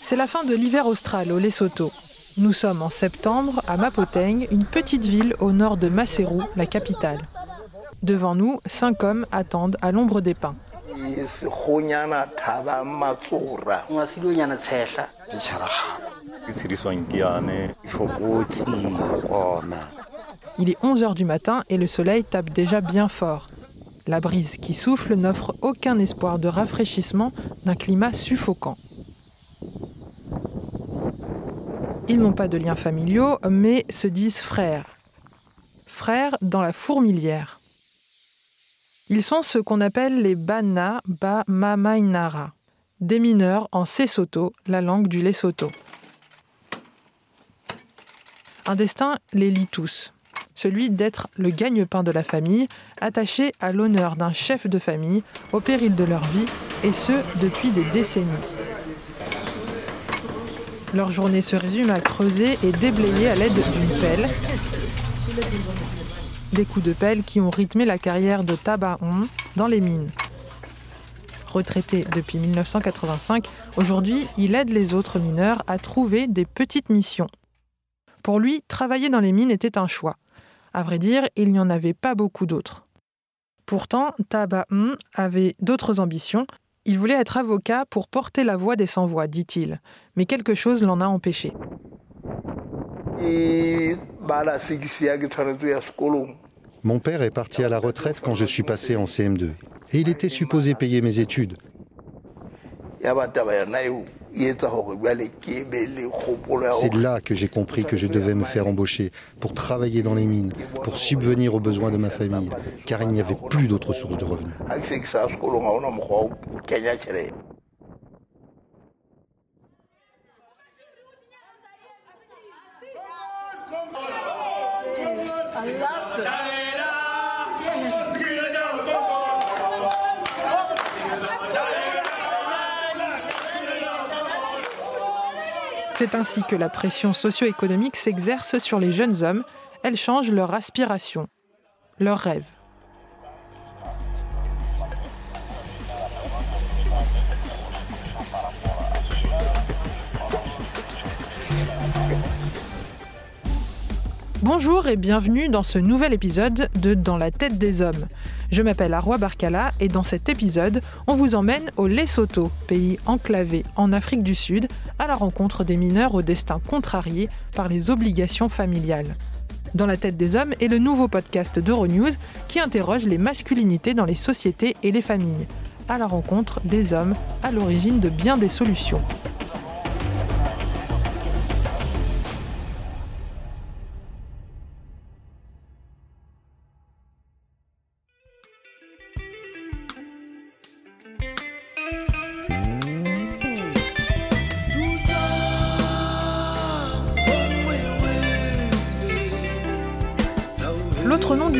C'est la fin de l'hiver austral au Lesotho. Nous sommes en septembre à Mapoteng, une petite ville au nord de Maseru, la capitale. Devant nous, cinq hommes attendent à l'ombre des pins. Il est 11 heures du matin et le soleil tape déjà bien fort. La brise qui souffle n'offre aucun espoir de rafraîchissement d'un climat suffocant. Ils n'ont pas de liens familiaux, mais se disent frères. Frères dans la fourmilière. Ils sont ce qu'on appelle les Bana Ba Mamainara, des mineurs en Sesotho, la langue du Lesotho. Un destin les lie tous, celui d'être le gagne-pain de la famille, attaché à l'honneur d'un chef de famille au péril de leur vie, et ce depuis des décennies. Leur journée se résume à creuser et déblayer à l'aide d'une pelle. Des coups de pelle qui ont rythmé la carrière de Tabaon dans les mines. Retraité depuis 1985, aujourd'hui, il aide les autres mineurs à trouver des petites missions. Pour lui, travailler dans les mines était un choix. À vrai dire, il n'y en avait pas beaucoup d'autres. Pourtant, Tabaon avait d'autres ambitions il voulait être avocat pour porter la voix des sans-voix, dit-il, mais quelque chose l'en a empêché. Mon père est parti à la retraite quand je suis passé en CM2 et il était supposé payer mes études. C'est là que j'ai compris que je devais me faire embaucher pour travailler dans les mines, pour subvenir aux besoins de ma famille, car il n'y avait plus d'autres sources de revenus. C'est ainsi que la pression socio-économique s'exerce sur les jeunes hommes. Elle change leur aspiration, leurs rêves. Bonjour et bienvenue dans ce nouvel épisode de Dans la tête des hommes. Je m'appelle Arwa Barkala et dans cet épisode, on vous emmène au Lesotho, pays enclavé en Afrique du Sud, à la rencontre des mineurs au destin contrarié par les obligations familiales. Dans la tête des hommes est le nouveau podcast d'Euronews qui interroge les masculinités dans les sociétés et les familles, à la rencontre des hommes à l'origine de bien des solutions.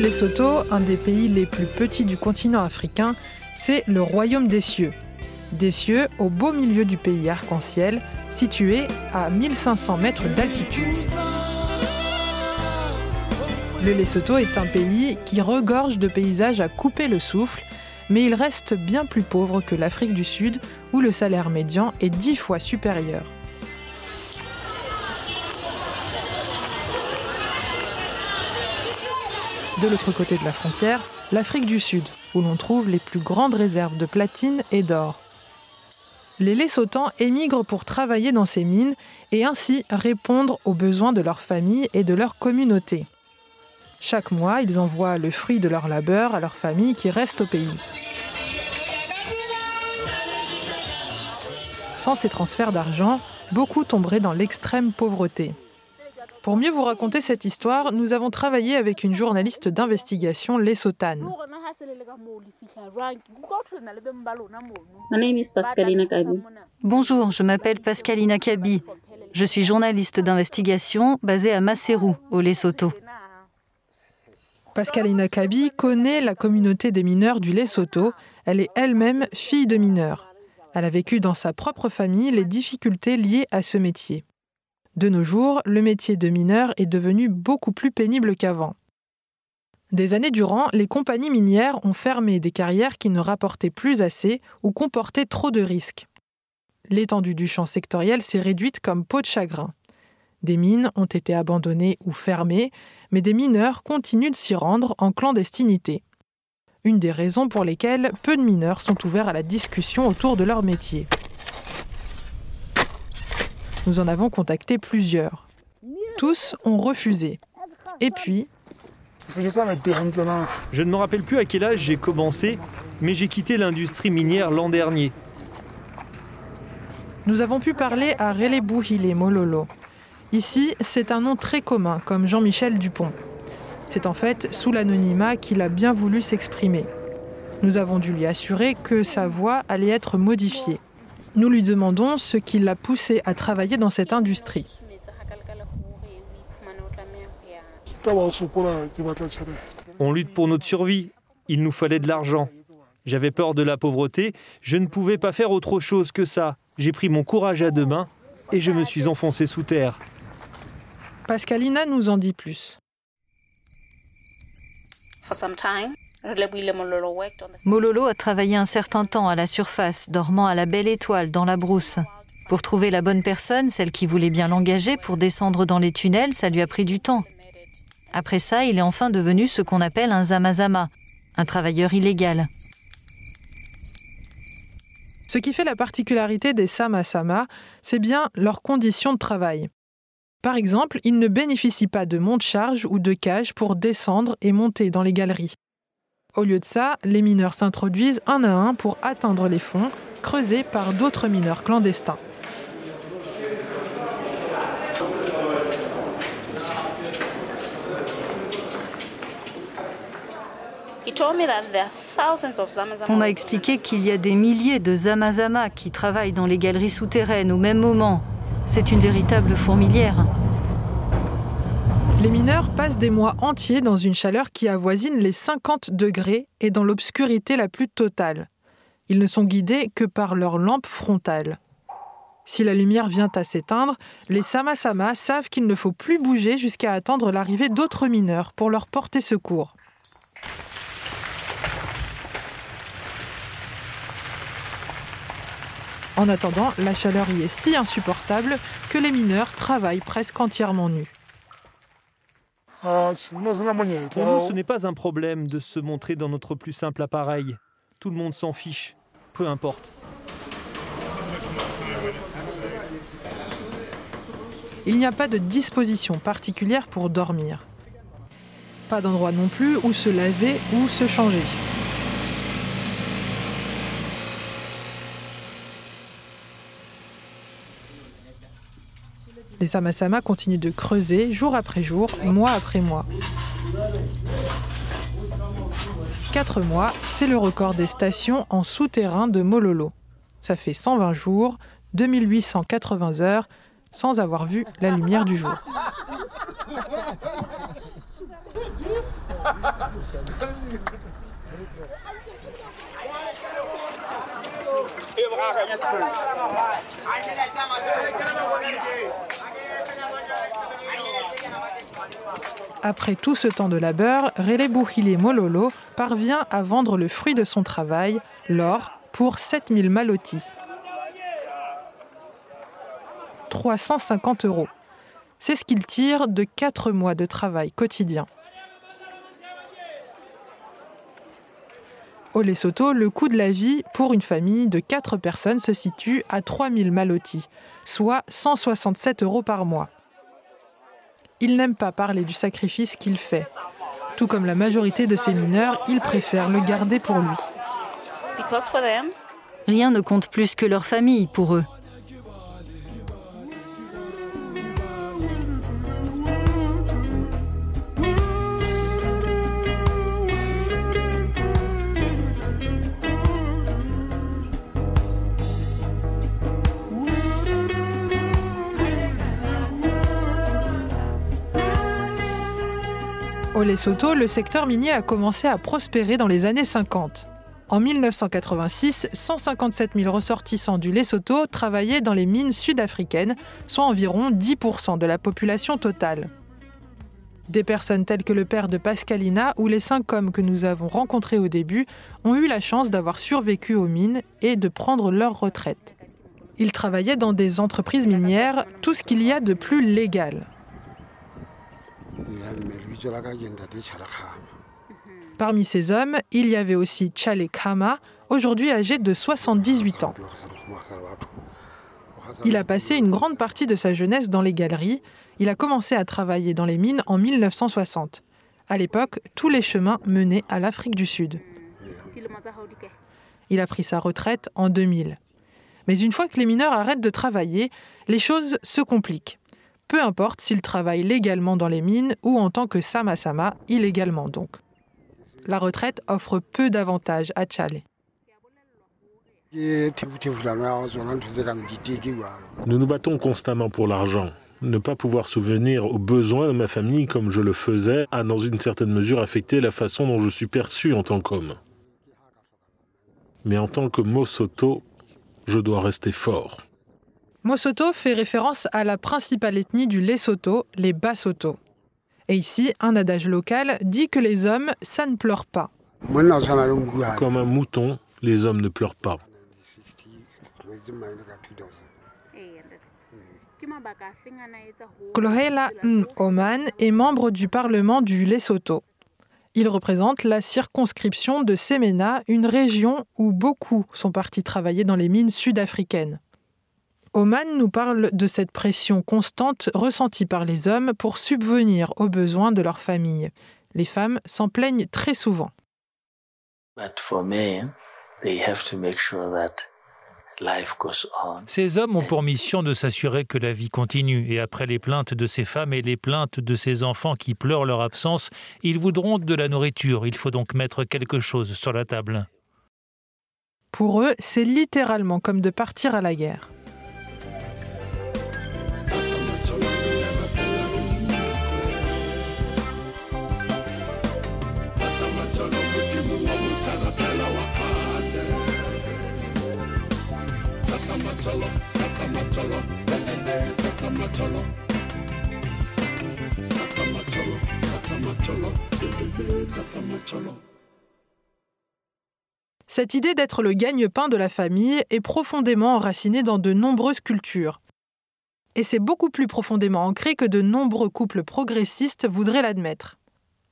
Lesotho, un des pays les plus petits du continent africain, c'est le Royaume des cieux. Des cieux au beau milieu du pays arc-en-ciel, situé à 1500 mètres d'altitude. Le Lesotho est un pays qui regorge de paysages à couper le souffle, mais il reste bien plus pauvre que l'Afrique du Sud, où le salaire médian est dix fois supérieur. De l'autre côté de la frontière, l'Afrique du Sud, où l'on trouve les plus grandes réserves de platine et d'or. Les Lesotans émigrent pour travailler dans ces mines et ainsi répondre aux besoins de leur famille et de leur communauté. Chaque mois, ils envoient le fruit de leur labeur à leur famille qui reste au pays. Sans ces transferts d'argent, beaucoup tomberaient dans l'extrême pauvreté. Pour mieux vous raconter cette histoire, nous avons travaillé avec une journaliste d'investigation lessotane. Bonjour, je m'appelle Pascalina Kabi. Je suis journaliste d'investigation basée à Maseru, au Lesotho. Pascalina Kabi connaît la communauté des mineurs du Lesotho. Elle est elle-même fille de mineur. Elle a vécu dans sa propre famille les difficultés liées à ce métier. De nos jours, le métier de mineur est devenu beaucoup plus pénible qu'avant. Des années durant, les compagnies minières ont fermé des carrières qui ne rapportaient plus assez ou comportaient trop de risques. L'étendue du champ sectoriel s'est réduite comme peau de chagrin. Des mines ont été abandonnées ou fermées, mais des mineurs continuent de s'y rendre en clandestinité. Une des raisons pour lesquelles peu de mineurs sont ouverts à la discussion autour de leur métier. Nous en avons contacté plusieurs. Tous ont refusé. Et puis, je ne me rappelle plus à quel âge j'ai commencé, mais j'ai quitté l'industrie minière l'an dernier. Nous avons pu parler à Rele Bouhile Mololo. Ici, c'est un nom très commun, comme Jean-Michel Dupont. C'est en fait sous l'anonymat qu'il a bien voulu s'exprimer. Nous avons dû lui assurer que sa voix allait être modifiée. Nous lui demandons ce qui l'a poussé à travailler dans cette industrie. On lutte pour notre survie. Il nous fallait de l'argent. J'avais peur de la pauvreté. Je ne pouvais pas faire autre chose que ça. J'ai pris mon courage à deux mains et je me suis enfoncé sous terre. Pascalina nous en dit plus. Mololo a travaillé un certain temps à la surface, dormant à la belle étoile dans la brousse. Pour trouver la bonne personne, celle qui voulait bien l'engager pour descendre dans les tunnels, ça lui a pris du temps. Après ça, il est enfin devenu ce qu'on appelle un zamazama, un travailleur illégal. Ce qui fait la particularité des samasama, c'est bien leurs conditions de travail. Par exemple, ils ne bénéficient pas de monte-charge ou de cage pour descendre et monter dans les galeries. Au lieu de ça, les mineurs s'introduisent un à un pour atteindre les fonds, creusés par d'autres mineurs clandestins. On m'a expliqué qu'il y a des milliers de Zamazama qui travaillent dans les galeries souterraines au même moment. C'est une véritable fourmilière. Les mineurs passent des mois entiers dans une chaleur qui avoisine les 50 degrés et dans l'obscurité la plus totale. Ils ne sont guidés que par leur lampe frontale. Si la lumière vient à s'éteindre, les Samasama savent qu'il ne faut plus bouger jusqu'à attendre l'arrivée d'autres mineurs pour leur porter secours. En attendant, la chaleur y est si insupportable que les mineurs travaillent presque entièrement nus. Pour nous, ce n'est pas un problème de se montrer dans notre plus simple appareil. Tout le monde s'en fiche, peu importe. Il n'y a pas de disposition particulière pour dormir. Pas d'endroit non plus où se laver ou se changer. Les Samasama continuent de creuser jour après jour, mois après mois. Quatre mois, c'est le record des stations en souterrain de Mololo. Ça fait 120 jours, 2880 heures, sans avoir vu la lumière du jour. Après tout ce temps de labeur, Rele Bouhile Mololo parvient à vendre le fruit de son travail, l'or, pour 7000 malotis. 350 euros. C'est ce qu'il tire de 4 mois de travail quotidien. Au Lesotho, le coût de la vie pour une famille de 4 personnes se situe à 3000 malotis, soit 167 euros par mois. Il n'aime pas parler du sacrifice qu'il fait. Tout comme la majorité de ses mineurs, il préfère le garder pour lui. Rien ne compte plus que leur famille pour eux. Au Lesotho, le secteur minier a commencé à prospérer dans les années 50. En 1986, 157 000 ressortissants du Lesotho travaillaient dans les mines sud-africaines, soit environ 10% de la population totale. Des personnes telles que le père de Pascalina ou les cinq hommes que nous avons rencontrés au début ont eu la chance d'avoir survécu aux mines et de prendre leur retraite. Ils travaillaient dans des entreprises minières, tout ce qu'il y a de plus légal. Parmi ces hommes, il y avait aussi Chale Kama, aujourd'hui âgé de 78 ans. Il a passé une grande partie de sa jeunesse dans les galeries. Il a commencé à travailler dans les mines en 1960. À l'époque, tous les chemins menaient à l'Afrique du Sud. Il a pris sa retraite en 2000. Mais une fois que les mineurs arrêtent de travailler, les choses se compliquent. Peu importe s'ils travaillent légalement dans les mines ou en tant que sama-sama, illégalement donc. La retraite offre peu d'avantages à Tchale. Nous nous battons constamment pour l'argent. Ne pas pouvoir souvenir aux besoins de ma famille comme je le faisais a dans une certaine mesure affecté la façon dont je suis perçu en tant qu'homme. Mais en tant que Mosoto, je dois rester fort. Mosoto fait référence à la principale ethnie du Lesotho, les Basotho. Et ici, un adage local dit que les hommes, ça ne pleure pas. Comme un mouton, les hommes ne pleurent pas. Klohela Oman est membre du Parlement du Lesotho. Il représente la circonscription de Semena, une région où beaucoup sont partis travailler dans les mines sud-africaines. Oman nous parle de cette pression constante ressentie par les hommes pour subvenir aux besoins de leur famille. Les femmes s'en plaignent très souvent. Ces hommes ont pour mission de s'assurer que la vie continue et après les plaintes de ces femmes et les plaintes de ces enfants qui pleurent leur absence, ils voudront de la nourriture. Il faut donc mettre quelque chose sur la table. Pour eux, c'est littéralement comme de partir à la guerre. Cette idée d'être le gagne-pain de la famille est profondément enracinée dans de nombreuses cultures. Et c'est beaucoup plus profondément ancré que de nombreux couples progressistes voudraient l'admettre.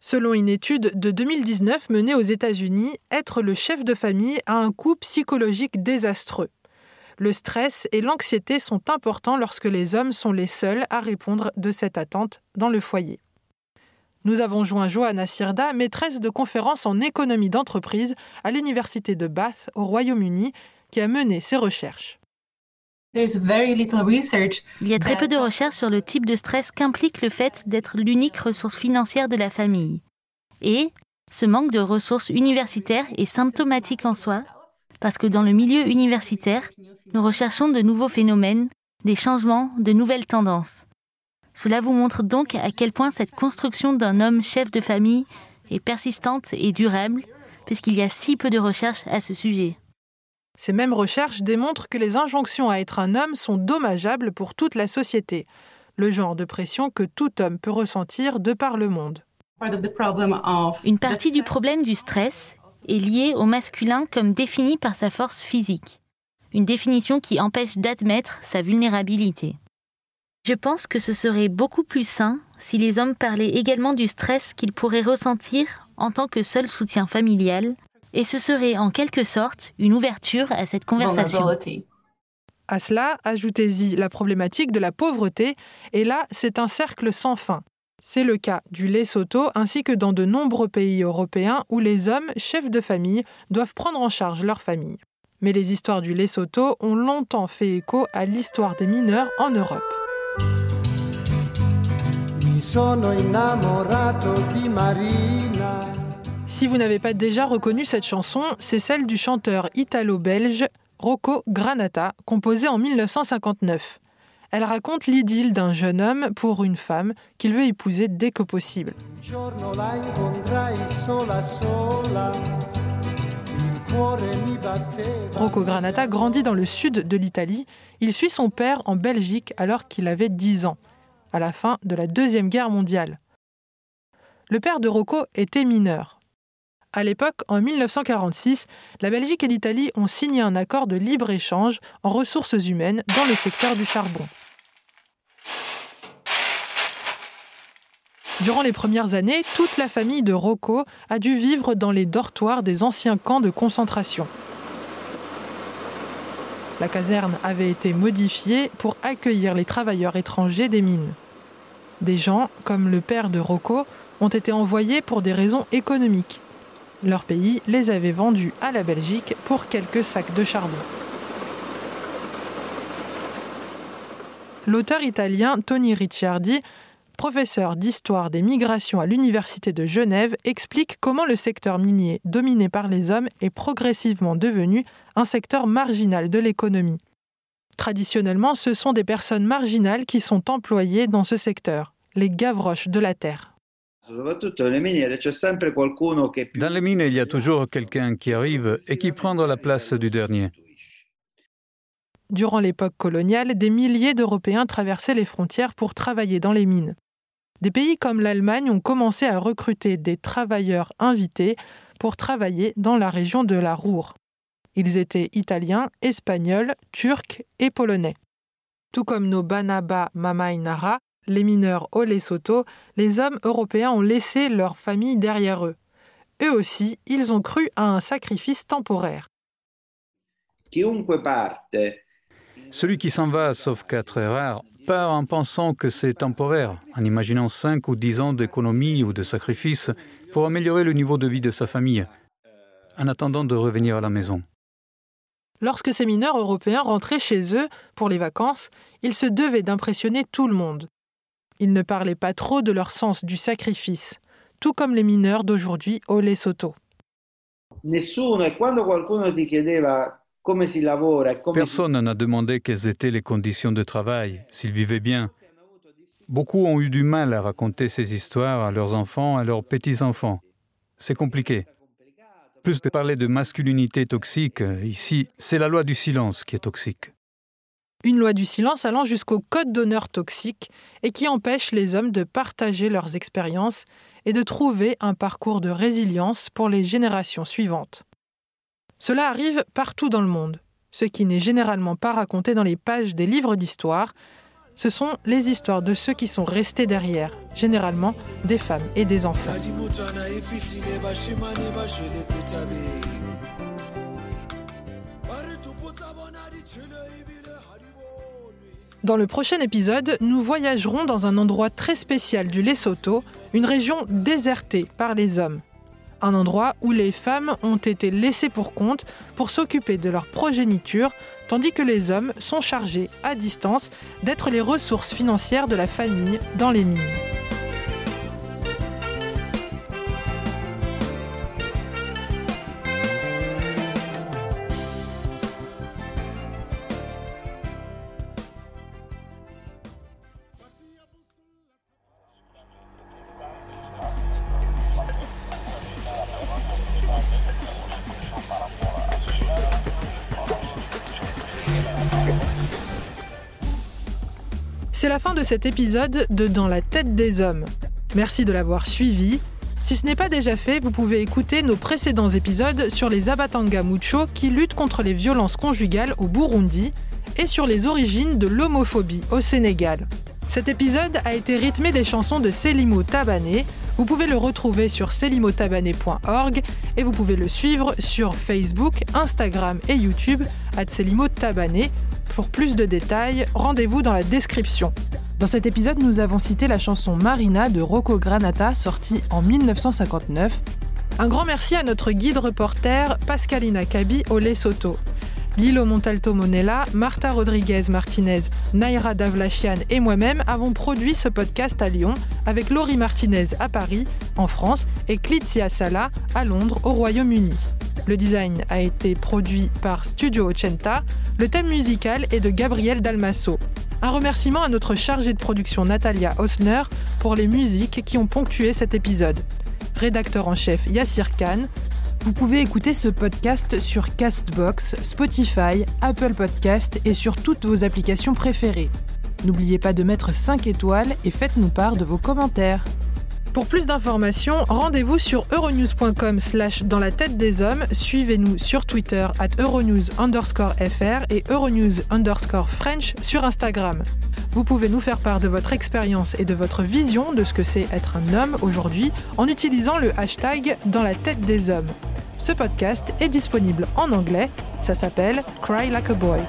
Selon une étude de 2019 menée aux États-Unis, être le chef de famille a un coût psychologique désastreux. Le stress et l'anxiété sont importants lorsque les hommes sont les seuls à répondre de cette attente dans le foyer. Nous avons joint Johanna Sirda, maîtresse de conférences en économie d'entreprise à l'Université de Bath au Royaume-Uni, qui a mené ses recherches. Il y a très peu de recherches sur le type de stress qu'implique le fait d'être l'unique ressource financière de la famille. Et ce manque de ressources universitaires est symptomatique en soi, parce que dans le milieu universitaire, nous recherchons de nouveaux phénomènes, des changements, de nouvelles tendances. Cela vous montre donc à quel point cette construction d'un homme chef de famille est persistante et durable, puisqu'il y a si peu de recherches à ce sujet. Ces mêmes recherches démontrent que les injonctions à être un homme sont dommageables pour toute la société, le genre de pression que tout homme peut ressentir de par le monde. Une partie du problème du stress est liée au masculin comme défini par sa force physique, une définition qui empêche d'admettre sa vulnérabilité. Je pense que ce serait beaucoup plus sain si les hommes parlaient également du stress qu'ils pourraient ressentir en tant que seul soutien familial, et ce serait en quelque sorte une ouverture à cette conversation. À cela, ajoutez-y la problématique de la pauvreté, et là, c'est un cercle sans fin. C'est le cas du Lesotho ainsi que dans de nombreux pays européens où les hommes, chefs de famille, doivent prendre en charge leur famille. Mais les histoires du Lesotho ont longtemps fait écho à l'histoire des mineurs en Europe. Si vous n'avez pas déjà reconnu cette chanson, c'est celle du chanteur italo-belge Rocco Granata, composée en 1959. Elle raconte l'idylle d'un jeune homme pour une femme qu'il veut épouser dès que possible. Rocco Granata grandit dans le sud de l'Italie. Il suit son père en Belgique alors qu'il avait 10 ans, à la fin de la Deuxième Guerre mondiale. Le père de Rocco était mineur. À l'époque, en 1946, la Belgique et l'Italie ont signé un accord de libre-échange en ressources humaines dans le secteur du charbon. Durant les premières années, toute la famille de Rocco a dû vivre dans les dortoirs des anciens camps de concentration. La caserne avait été modifiée pour accueillir les travailleurs étrangers des mines. Des gens, comme le père de Rocco, ont été envoyés pour des raisons économiques. Leur pays les avait vendus à la Belgique pour quelques sacs de charbon. L'auteur italien Tony Ricciardi professeur d'histoire des migrations à l'Université de Genève, explique comment le secteur minier, dominé par les hommes, est progressivement devenu un secteur marginal de l'économie. Traditionnellement, ce sont des personnes marginales qui sont employées dans ce secteur, les gavroches de la terre. Dans les mines, il y a toujours quelqu'un qui arrive et qui prend la place du dernier. Durant l'époque coloniale, des milliers d'Européens traversaient les frontières pour travailler dans les mines. Des pays comme l'Allemagne ont commencé à recruter des travailleurs invités pour travailler dans la région de la Ruhr. Ils étaient italiens, espagnols, turcs et polonais. Tout comme nos Banaba Mamainara, les mineurs au Lesotho, les hommes européens ont laissé leur famille derrière eux. Eux aussi, ils ont cru à un sacrifice temporaire. Celui qui s'en va, sauf cas très rares, part en pensant que c'est temporaire, en imaginant 5 ou 10 ans d'économie ou de sacrifice pour améliorer le niveau de vie de sa famille, en attendant de revenir à la maison. Lorsque ces mineurs européens rentraient chez eux pour les vacances, ils se devaient d'impressionner tout le monde. Ils ne parlaient pas trop de leur sens du sacrifice, tout comme les mineurs d'aujourd'hui au Lesotho. Nessuno, e quando qualcuno ti chiedeva Personne n'a demandé quelles étaient les conditions de travail, s'ils vivaient bien. Beaucoup ont eu du mal à raconter ces histoires à leurs enfants, à leurs petits-enfants. C'est compliqué. Plus que parler de masculinité toxique, ici, c'est la loi du silence qui est toxique. Une loi du silence allant jusqu'au code d'honneur toxique et qui empêche les hommes de partager leurs expériences et de trouver un parcours de résilience pour les générations suivantes. Cela arrive partout dans le monde. Ce qui n'est généralement pas raconté dans les pages des livres d'histoire, ce sont les histoires de ceux qui sont restés derrière, généralement des femmes et des enfants. Dans le prochain épisode, nous voyagerons dans un endroit très spécial du Lesotho, une région désertée par les hommes un endroit où les femmes ont été laissées pour compte pour s'occuper de leur progéniture, tandis que les hommes sont chargés, à distance, d'être les ressources financières de la famille dans les mines. C'est la fin de cet épisode de Dans la tête des hommes. Merci de l'avoir suivi. Si ce n'est pas déjà fait, vous pouvez écouter nos précédents épisodes sur les Abatanga Mucho qui luttent contre les violences conjugales au Burundi et sur les origines de l'homophobie au Sénégal. Cet épisode a été rythmé des chansons de Selimo Tabané. Vous pouvez le retrouver sur selimotabané.org et vous pouvez le suivre sur Facebook, Instagram et YouTube à Selimo Tabané pour plus de détails, rendez-vous dans la description. Dans cet épisode, nous avons cité la chanson Marina de Rocco Granata, sortie en 1959. Un grand merci à notre guide reporter Pascalina Kabi au Lesotho. Lilo Montalto Monella, Marta Rodriguez Martinez, Naira Davlachian et moi-même avons produit ce podcast à Lyon avec Laurie Martinez à Paris, en France, et Clitzia Sala à Londres, au Royaume-Uni. Le design a été produit par Studio Ocenta. Le thème musical est de Gabriel Dalmasso. Un remerciement à notre chargée de production Natalia Osner pour les musiques qui ont ponctué cet épisode. Rédacteur en chef Yassir Khan. Vous pouvez écouter ce podcast sur Castbox, Spotify, Apple Podcast et sur toutes vos applications préférées. N'oubliez pas de mettre 5 étoiles et faites-nous part de vos commentaires. Pour plus d'informations, rendez-vous sur euronews.com slash dans la tête des hommes. Suivez-nous sur Twitter at euronews underscore fr et euronews underscore French sur Instagram. Vous pouvez nous faire part de votre expérience et de votre vision de ce que c'est être un homme aujourd'hui en utilisant le hashtag dans la tête des hommes. Ce podcast est disponible en anglais, ça s'appelle Cry Like a Boy.